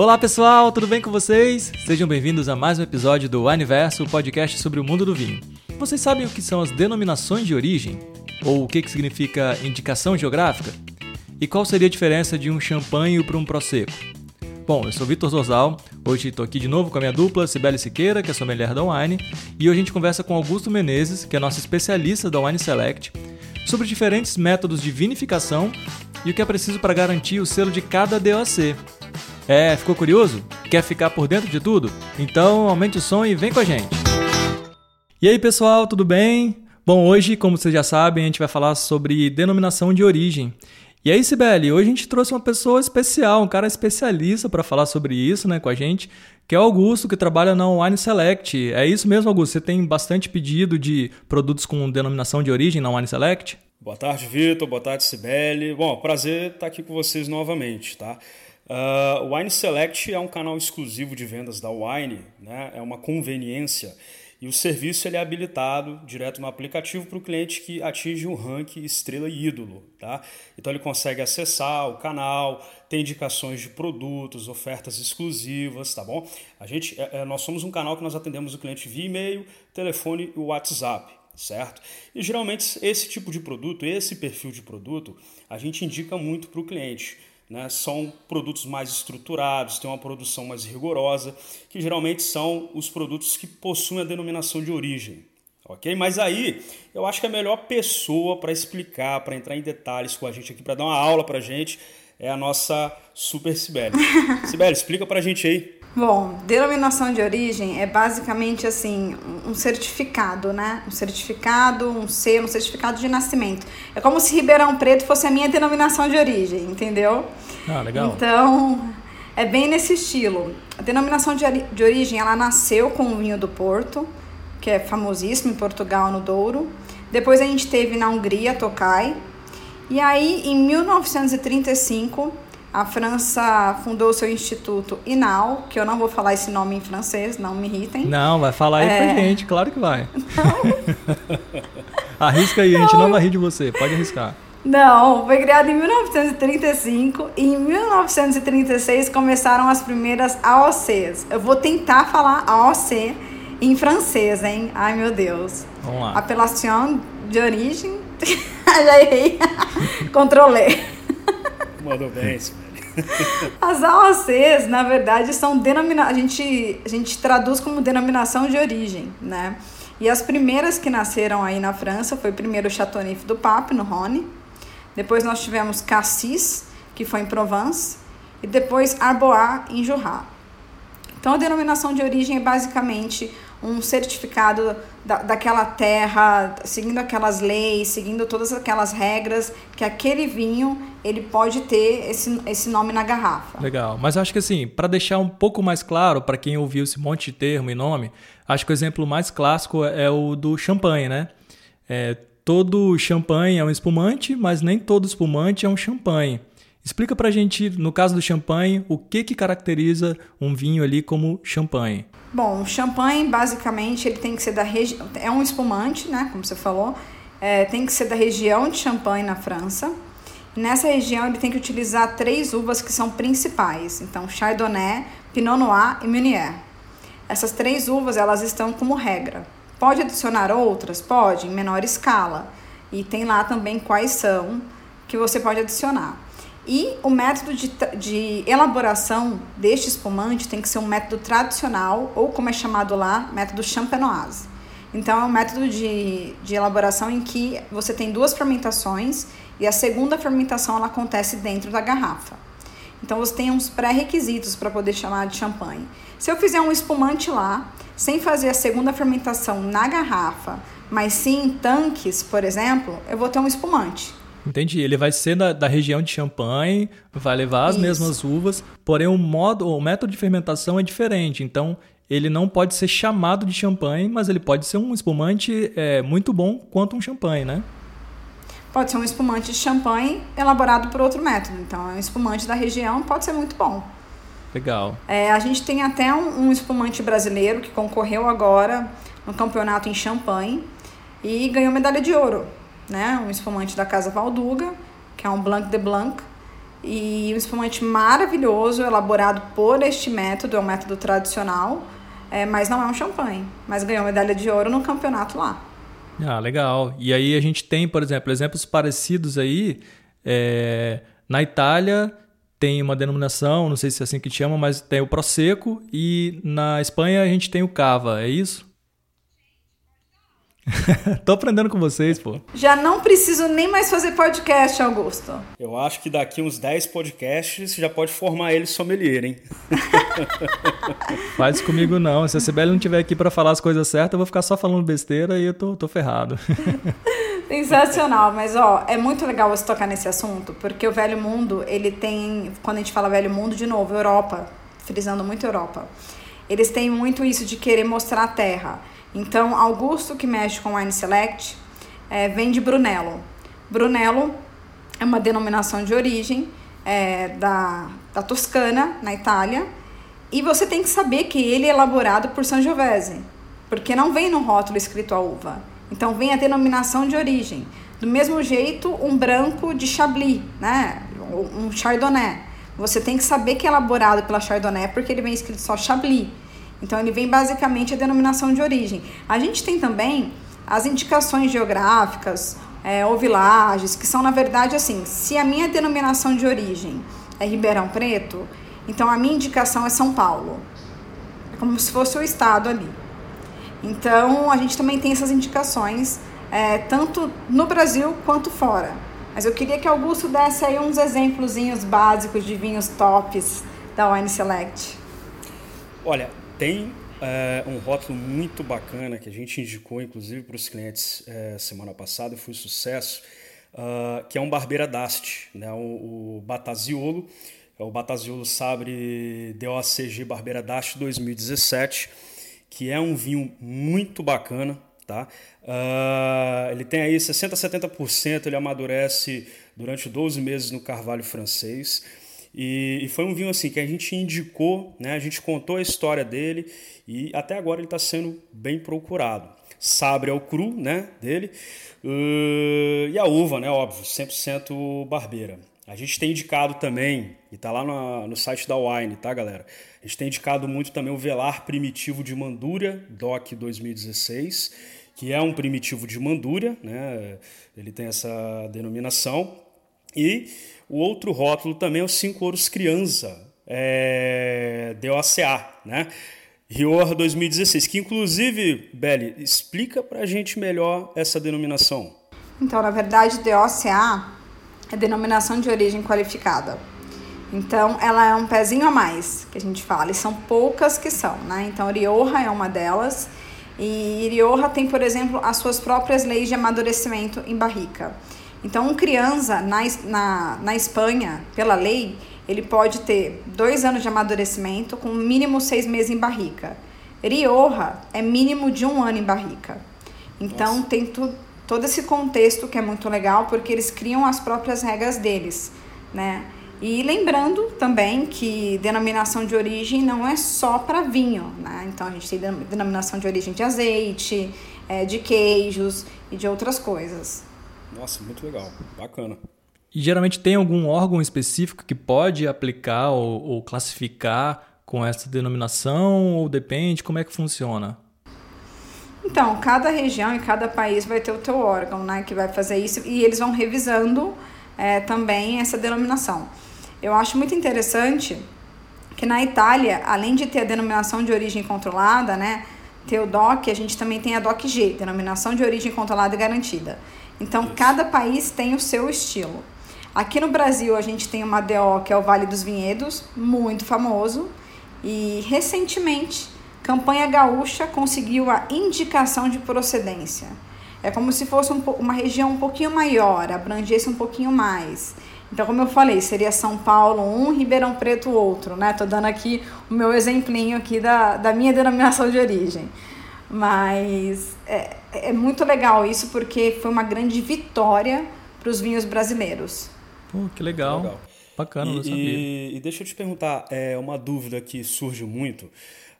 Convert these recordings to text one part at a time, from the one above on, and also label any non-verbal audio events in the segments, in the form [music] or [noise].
Olá pessoal, tudo bem com vocês? Sejam bem-vindos a mais um episódio do Aniverso, o podcast sobre o mundo do vinho. Vocês sabem o que são as denominações de origem? Ou o que, que significa indicação geográfica? E qual seria a diferença de um champanhe para um prosecco? Bom, eu sou Vitor Zorzal, hoje estou aqui de novo com a minha dupla, Sibeli Siqueira, que é sommelier da Wine, e hoje a gente conversa com Augusto Menezes, que é nosso especialista da Wine Select, sobre diferentes métodos de vinificação e o que é preciso para garantir o selo de cada DOC. É, ficou curioso? Quer ficar por dentro de tudo? Então aumente o som e vem com a gente! E aí pessoal, tudo bem? Bom, hoje, como vocês já sabem, a gente vai falar sobre denominação de origem. E aí, Sibeli, hoje a gente trouxe uma pessoa especial, um cara especialista para falar sobre isso, né, com a gente, que é o Augusto, que trabalha na Wine Select. É isso mesmo, Augusto? Você tem bastante pedido de produtos com denominação de origem na Wine Select? Boa tarde, Vitor. Boa tarde, Sibeli. Bom, prazer estar aqui com vocês novamente, tá? Uh, o Wine Select é um canal exclusivo de vendas da Wine, né? é uma conveniência e o serviço ele é habilitado direto no aplicativo para o cliente que atinge um ranking estrela e ídolo. Tá? Então ele consegue acessar o canal, tem indicações de produtos, ofertas exclusivas, tá bom? A gente, é, é, nós somos um canal que nós atendemos o cliente via e-mail, telefone e WhatsApp certo? E geralmente esse tipo de produto, esse perfil de produto, a gente indica muito para o cliente. Né? São produtos mais estruturados, têm uma produção mais rigorosa, que geralmente são os produtos que possuem a denominação de origem. Ok? Mas aí eu acho que a melhor pessoa para explicar, para entrar em detalhes com a gente aqui, para dar uma aula para a gente, é a nossa Super Sibeli. [laughs] Sibeli, explica para a gente aí Bom, denominação de origem é basicamente assim um certificado, né? Um certificado, um selo, um certificado de nascimento. É como se Ribeirão Preto fosse a minha denominação de origem, entendeu? Ah, legal. Então, é bem nesse estilo. A denominação de, de origem, ela nasceu com o vinho do Porto, que é famosíssimo em Portugal, no Douro. Depois a gente teve na Hungria, Tokai. E aí, em 1935, a França fundou o seu instituto INAL, que eu não vou falar esse nome em francês, não me irritem. Não, vai falar aí é... pra gente, claro que vai. [laughs] Arrisca aí, não. a gente não vai rir de você, pode arriscar. Não, foi criado em 1935 e em 1936 começaram as primeiras AOCs. Eu vou tentar falar AOC em francês, hein? Ai, meu Deus. Vamos lá. Apelação de origem. [laughs] Já errei. Controlei. Mandou bem, As AOCs, na verdade, são denominações. A gente, a gente traduz como denominação de origem, né? E as primeiras que nasceram aí na França foi primeiro o Chateauneuf do Pape, no Rhône. Depois nós tivemos Cassis, que foi em Provence. E depois Arbois, em Jura. Então a denominação de origem é basicamente um certificado da, daquela terra, seguindo aquelas leis, seguindo todas aquelas regras que aquele vinho ele pode ter esse, esse nome na garrafa. Legal, mas acho que assim, para deixar um pouco mais claro para quem ouviu esse monte de termo e nome, acho que o exemplo mais clássico é o do champanhe, né? É, todo champanhe é um espumante, mas nem todo espumante é um champanhe. Explica pra gente, no caso do champanhe, o que que caracteriza um vinho ali como champanhe. Bom, o champanhe, basicamente, ele tem que ser da região. É um espumante, né? Como você falou. É, tem que ser da região de Champagne, na França. Nessa região, ele tem que utilizar três uvas que são principais. Então, Chardonnay, Pinot Noir e Meunier. Essas três uvas, elas estão como regra. Pode adicionar outras? Pode, em menor escala. E tem lá também quais são que você pode adicionar. E o método de, de elaboração deste espumante tem que ser um método tradicional, ou como é chamado lá, método champenoise. Então, é um método de, de elaboração em que você tem duas fermentações e a segunda fermentação ela acontece dentro da garrafa. Então, você tem uns pré-requisitos para poder chamar de champanhe. Se eu fizer um espumante lá, sem fazer a segunda fermentação na garrafa, mas sim em tanques, por exemplo, eu vou ter um espumante. Entendi. Ele vai ser da, da região de Champagne, vai levar as Isso. mesmas uvas, porém o modo, o método de fermentação é diferente. Então ele não pode ser chamado de champanhe, mas ele pode ser um espumante é, muito bom quanto um champanhe, né? Pode ser um espumante de champanhe elaborado por outro método. Então, é um espumante da região, pode ser muito bom. Legal. É, a gente tem até um, um espumante brasileiro que concorreu agora no campeonato em Champagne e ganhou medalha de ouro né? Um espumante da Casa Valduga, que é um Blanc de Blanc. e um espumante maravilhoso, elaborado por este método, é um método tradicional, é, mas não é um champanhe, mas ganhou medalha de ouro no campeonato lá. Ah, legal. E aí a gente tem, por exemplo, exemplos parecidos aí. É, na Itália tem uma denominação, não sei se é assim que chama, mas tem o Prosecco e na Espanha a gente tem o Cava, é isso? [laughs] Tô aprendendo com vocês, pô. Já não preciso nem mais fazer podcast, Augusto. Eu acho que daqui uns 10 podcasts você já pode formar ele sommelier, hein? [laughs] Faz comigo não. Se a Sibeli não estiver aqui para falar as coisas certas, eu vou ficar só falando besteira e eu tô, tô ferrado. [laughs] Sensacional, mas ó, é muito legal você tocar nesse assunto, porque o velho mundo, ele tem, quando a gente fala velho mundo, de novo, Europa, frisando muito Europa. Eles têm muito isso de querer mostrar a terra. Então, Augusto, que mexe com Wine Select, é, vem de Brunello. Brunello é uma denominação de origem é, da, da Toscana, na Itália, e você tem que saber que ele é elaborado por Sangiovese, porque não vem no rótulo escrito a uva. Então, vem a denominação de origem. Do mesmo jeito, um branco de Chablis, né? um Chardonnay. Você tem que saber que é elaborado pela Chardonnay porque ele vem escrito só Chablis. Então, ele vem basicamente a denominação de origem. A gente tem também as indicações geográficas é, ou vilagens, que são, na verdade, assim: se a minha denominação de origem é Ribeirão Preto, então a minha indicação é São Paulo. É como se fosse o estado ali. Então, a gente também tem essas indicações, é, tanto no Brasil quanto fora. Mas eu queria que Augusto desse aí uns exemplos básicos de vinhos tops da Wine Select. Olha, tem é, um rótulo muito bacana que a gente indicou, inclusive, para os clientes é, semana passada foi sucesso, uh, que é um Barbeira Dast, né? o, o Bataziolo, é o Bataziolo Sabre DOCG Barbeira Dast 2017, que é um vinho muito bacana, tá? Uh, ele tem aí 60 a 70%, ele amadurece durante 12 meses no carvalho francês. E, e, foi um vinho assim que a gente indicou, né? A gente contou a história dele e até agora ele está sendo bem procurado. Sabre é o cru, né? Dele uh, e a uva, né? Óbvio, 100% barbeira. A gente tem indicado também, e tá lá no, no site da Wine, tá, galera? A gente tem indicado muito também o Velar Primitivo de Mandúria, DOC 2016, que é um primitivo de Mandúria, né? Ele tem essa denominação. E o outro rótulo também é o Cinco Ouros Criança, é, DOCA, né? Rioja 2016, que inclusive, Beli, explica para a gente melhor essa denominação. Então, na verdade, DOCA é denominação de origem qualificada. Então, ela é um pezinho a mais, que a gente fala, e são poucas que são, né? Então, Rioja é uma delas, e Rioja tem, por exemplo, as suas próprias leis de amadurecimento em barrica. Então, um criança na, na, na Espanha, pela lei, ele pode ter dois anos de amadurecimento com mínimo seis meses em barrica. Rioja é mínimo de um ano em barrica. Então, Nossa. tem tu, todo esse contexto que é muito legal, porque eles criam as próprias regras deles, né? E lembrando também que denominação de origem não é só para vinho, né? Então a gente tem denominação de origem de azeite, é, de queijos e de outras coisas. Nossa, muito legal, bacana. E geralmente tem algum órgão específico que pode aplicar ou, ou classificar com essa denominação ou depende? Como é que funciona? Então, cada região e cada país vai ter o teu órgão, né, que vai fazer isso e eles vão revisando é, também essa denominação. Eu acho muito interessante que na Itália, além de ter a denominação de origem controlada, né, ter o DOC, a gente também tem a DOC-G, denominação de origem controlada e garantida. Então, cada país tem o seu estilo. Aqui no Brasil, a gente tem uma DO, que é o Vale dos Vinhedos, muito famoso. E, recentemente, Campanha Gaúcha conseguiu a indicação de procedência. É como se fosse um, uma região um pouquinho maior, abrangesse um pouquinho mais. Então, como eu falei, seria São Paulo um, Ribeirão Preto outro, né? Tô dando aqui o meu exemplinho aqui da, da minha denominação de origem. Mas é, é muito legal isso porque foi uma grande vitória para os vinhos brasileiros. Pô, que legal. legal. Bacana, e, não sabia. E, e, deixa eu te perguntar, é uma dúvida que surge muito.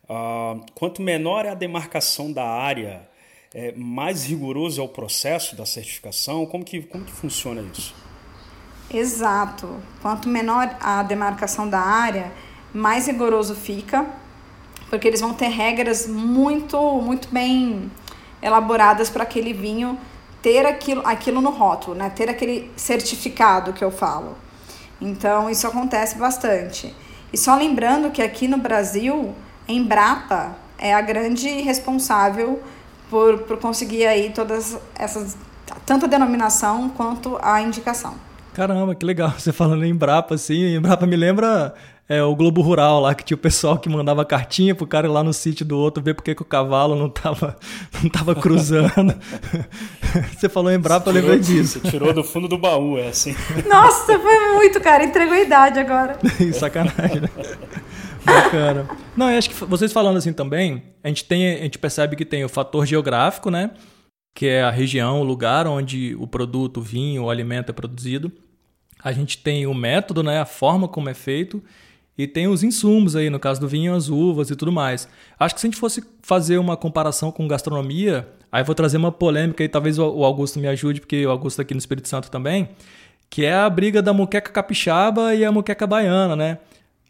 Uh, quanto menor é a demarcação da área, é, mais rigoroso é o processo da certificação? Como que, como que funciona isso? Exato. Quanto menor a demarcação da área, mais rigoroso fica, porque eles vão ter regras muito, muito bem elaboradas para aquele vinho ter aquilo, aquilo no rótulo, né? Ter aquele certificado que eu falo. Então, isso acontece bastante. E só lembrando que aqui no Brasil, Embrapa é a grande responsável por, por conseguir aí todas essas, tanto a denominação quanto a indicação. Caramba, que legal. [laughs] Você falando em Embrapa, assim, Embrapa me lembra é, o Globo Rural lá, que tinha o pessoal que mandava cartinha pro cara ir lá no sítio do outro ver porque que o cavalo não tava, [laughs] não tava cruzando. [laughs] você falou em Embrapa, eu lembrei disso. Você tirou do fundo do baú, é assim. Nossa, foi muito, cara. Entregou a idade agora. [laughs] Sacanagem, né? Bacana. Não, eu acho que vocês falando assim também, a gente, tem, a gente percebe que tem o fator geográfico, né? Que é a região, o lugar onde o produto, o vinho, o alimento é produzido. A gente tem o método, né? A forma como é feito. E tem os insumos aí, no caso do vinho, as uvas e tudo mais. Acho que se a gente fosse fazer uma comparação com gastronomia, aí vou trazer uma polêmica e talvez o Augusto me ajude, porque o Augusto aqui no Espírito Santo também, que é a briga da muqueca capixaba e a muqueca baiana, né?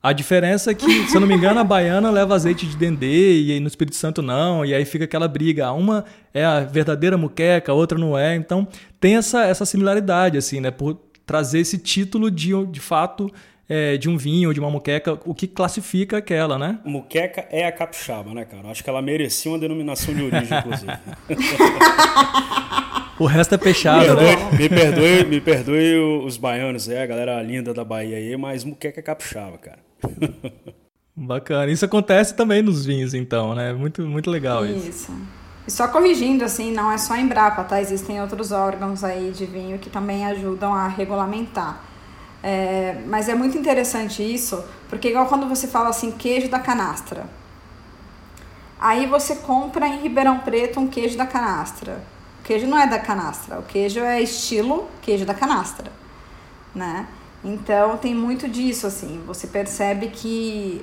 A diferença é que, se eu não me engano, a baiana leva azeite de dendê e no Espírito Santo não, e aí fica aquela briga. Uma é a verdadeira muqueca, a outra não é. Então tem essa, essa similaridade, assim, né? Por trazer esse título de, de fato é, de um vinho ou de uma muqueca, o que classifica aquela, né? Muqueca é a capixaba, né, cara? Acho que ela merecia uma denominação de origem, inclusive. [laughs] o resto é peixado, me né? perdoe, né? Me perdoe, me perdoe os baianos, é, a galera linda da Bahia aí, mas muqueca é capixaba, cara. [laughs] Bacana. Isso acontece também nos vinhos, então, né? Muito, muito legal isso. Isso. E só corrigindo, assim, não é só a Embrapa, tá? Existem outros órgãos aí de vinho que também ajudam a regulamentar. É, mas é muito interessante isso, porque igual quando você fala assim, queijo da canastra. Aí você compra em Ribeirão Preto um queijo da canastra. O queijo não é da canastra, o queijo é estilo queijo da canastra, né? Então tem muito disso assim, você percebe que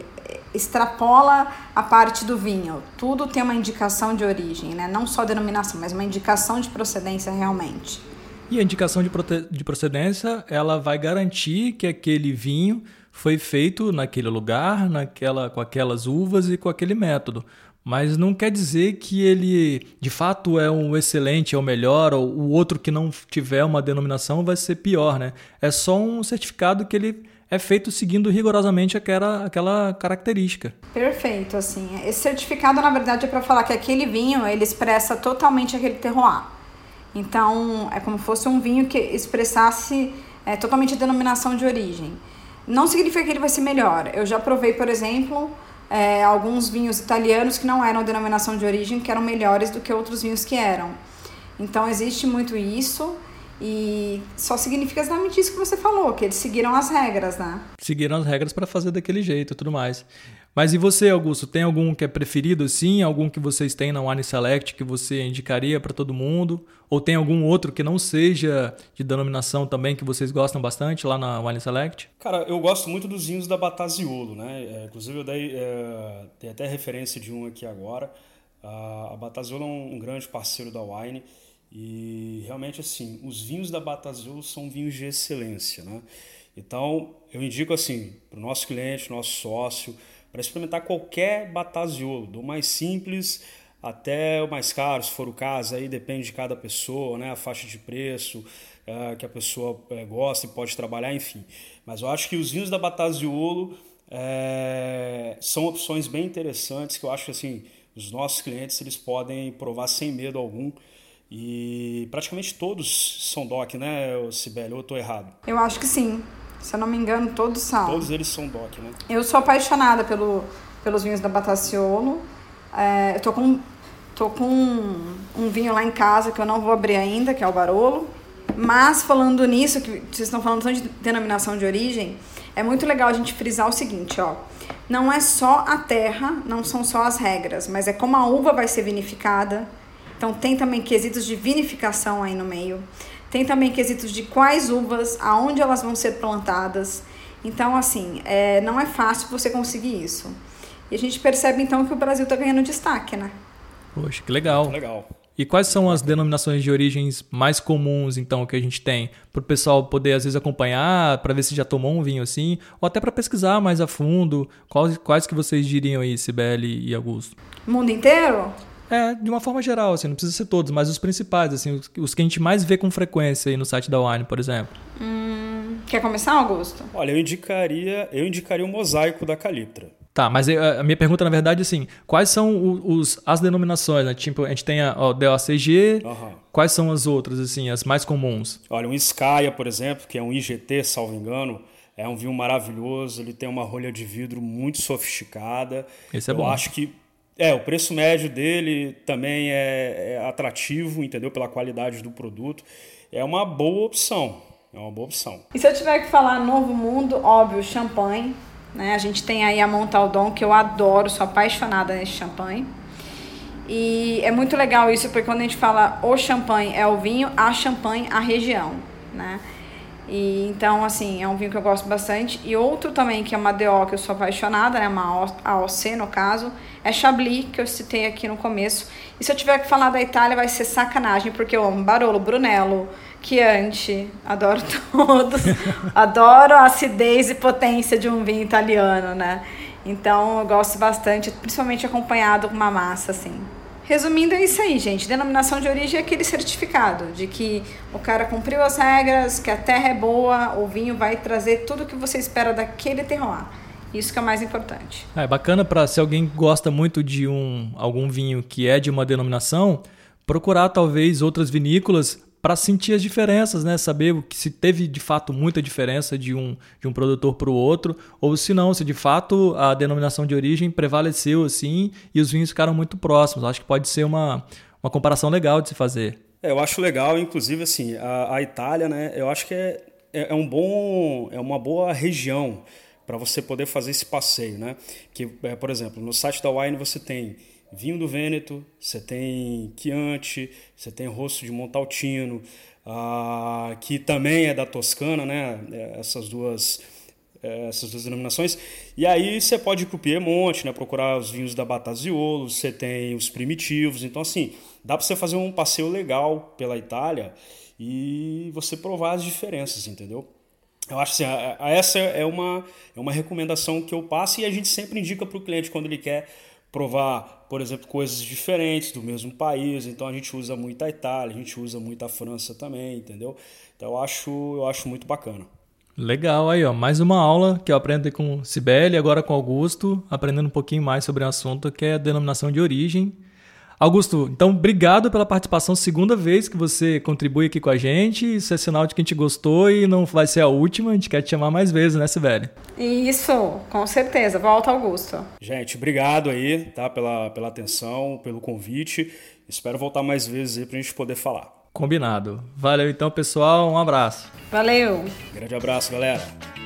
extrapola a parte do vinho. Tudo tem uma indicação de origem, né? Não só denominação, mas uma indicação de procedência realmente. E a indicação de, de procedência, ela vai garantir que aquele vinho foi feito naquele lugar, naquela, com aquelas uvas e com aquele método. Mas não quer dizer que ele de fato é um excelente, é o melhor, ou o outro que não tiver uma denominação vai ser pior, né? É só um certificado que ele é feito seguindo rigorosamente aquela, aquela característica. Perfeito, assim. Esse certificado, na verdade, é para falar que aquele vinho ele expressa totalmente aquele terroir. Então, é como se fosse um vinho que expressasse é, totalmente a denominação de origem. Não significa que ele vai ser melhor. Eu já provei, por exemplo, é, alguns vinhos italianos que não eram denominação de origem, que eram melhores do que outros vinhos que eram. Então, existe muito isso. E só significa exatamente isso que você falou, que eles seguiram as regras, né? Seguiram as regras para fazer daquele jeito e tudo mais. Mas e você, Augusto? Tem algum que é preferido, sim? Algum que vocês têm na Wine Select que você indicaria para todo mundo? Ou tem algum outro que não seja de denominação também que vocês gostam bastante lá na Wine Select? Cara, eu gosto muito dos vinhos da Bataziolo, né? É, inclusive eu dei, é, dei até referência de um aqui agora. a Bataziolo é um, um grande parceiro da Wine e realmente assim, os vinhos da Bataziolo são vinhos de excelência, né? Então eu indico assim para o nosso cliente, nosso sócio para experimentar qualquer bataziolo, do mais simples até o mais caro, se for o caso, aí depende de cada pessoa, né? a faixa de preço é, que a pessoa é, gosta e pode trabalhar, enfim. Mas eu acho que os vinhos da Bataziolo é, são opções bem interessantes que eu acho que assim, os nossos clientes eles podem provar sem medo algum. E praticamente todos são DOC, né, Sibeli? Ou eu estou errado? Eu acho que sim. Se eu não me engano, todos são. Todos eles são DOC, né? Eu sou apaixonada pelo, pelos vinhos da Bataciolo. É, eu tô com, tô com um, um, vinho lá em casa que eu não vou abrir ainda, que é o Barolo. Mas falando nisso, que vocês estão falando de denominação de origem, é muito legal a gente frisar o seguinte, ó. Não é só a terra, não são só as regras, mas é como a uva vai ser vinificada. Então tem também quesitos de vinificação aí no meio. Tem também quesitos de quais uvas, aonde elas vão ser plantadas. Então, assim, é, não é fácil você conseguir isso. E a gente percebe então que o Brasil está ganhando destaque, né? Poxa, que legal. legal. E quais são as denominações de origens mais comuns, então, que a gente tem? Para o pessoal poder, às vezes, acompanhar, para ver se já tomou um vinho assim, ou até para pesquisar mais a fundo. Quais, quais que vocês diriam aí, Sibeli e Augusto? Mundo inteiro? É, de uma forma geral, assim, não precisa ser todos, mas os principais, assim, os, os que a gente mais vê com frequência aí no site da Wine, por exemplo. Hum, quer começar, Augusto? Olha, eu indicaria, eu indicaria o mosaico da Caliptra. Tá, mas a minha pergunta, na verdade, é assim, quais são os, as denominações, né? Tipo, a gente tem a ó, DOCG, uhum. quais são as outras, assim, as mais comuns? Olha, um Skya, por exemplo, que é um IGT, salvo engano, é um vinho maravilhoso, ele tem uma rolha de vidro muito sofisticada. Esse é Eu bom. acho que é, o preço médio dele também é, é, atrativo, entendeu? Pela qualidade do produto. É uma boa opção. É uma boa opção. E se eu tiver que falar Novo Mundo, óbvio, champanhe. Né? A gente tem aí a Montaldon, que eu adoro, sou apaixonada nesse champanhe. E é muito legal isso, porque quando a gente fala o champanhe é o vinho, a champanhe a região, né? E, então, assim, é um vinho que eu gosto bastante. E outro também, que é uma DO que eu sou apaixonada, né? Uma AOC, no caso, é Chablis, que eu citei aqui no começo. E se eu tiver que falar da Itália, vai ser sacanagem, porque eu amo Barolo, Brunello, Chianti, adoro [laughs] todos. adoro a acidez e potência de um vinho italiano, né? Então, eu gosto bastante, principalmente acompanhado com uma massa, assim. Resumindo, é isso aí, gente. Denominação de origem é aquele certificado de que o cara cumpriu as regras, que a terra é boa, o vinho vai trazer tudo o que você espera daquele terroir. Isso que é o mais importante. É bacana para se alguém gosta muito de um algum vinho que é de uma denominação, procurar talvez outras vinícolas para sentir as diferenças, né? Saber se teve de fato muita diferença de um, de um produtor para o outro, ou se não, se de fato a denominação de origem prevaleceu assim e os vinhos ficaram muito próximos. Acho que pode ser uma, uma comparação legal de se fazer. É, eu acho legal, inclusive assim, a, a Itália, né? Eu acho que é, é, é um bom, é uma boa região para você poder fazer esse passeio, né? Que, é, por exemplo, no site da Wine você tem vinho do Vêneto, você tem Chianti, você tem Rosso de Montaltino, ah, que também é da Toscana, né? É, essas duas é, essas duas denominações. E aí você pode ir para o Piemonte, né? procurar os vinhos da Bataziolo, você tem os primitivos. Então, assim, dá para você fazer um passeio legal pela Itália e você provar as diferenças, entendeu? Eu acho assim, essa é uma, é uma recomendação que eu passo e a gente sempre indica para o cliente quando ele quer provar, por exemplo, coisas diferentes do mesmo país. Então a gente usa muito a Itália, a gente usa muito a França também, entendeu? Então eu acho, eu acho muito bacana. Legal, aí ó, mais uma aula que eu aprendo com Sibeli, agora com Augusto, aprendendo um pouquinho mais sobre o assunto que é a denominação de origem. Augusto, então obrigado pela participação, segunda vez que você contribui aqui com a gente. Isso é sinal de que a gente gostou e não vai ser a última, a gente quer te chamar mais vezes, né, Sibeli? Isso, com certeza. Volta, Augusto. Gente, obrigado aí, tá, pela, pela atenção, pelo convite. Espero voltar mais vezes aí pra gente poder falar. Combinado. Valeu então, pessoal. Um abraço. Valeu. Grande abraço, galera.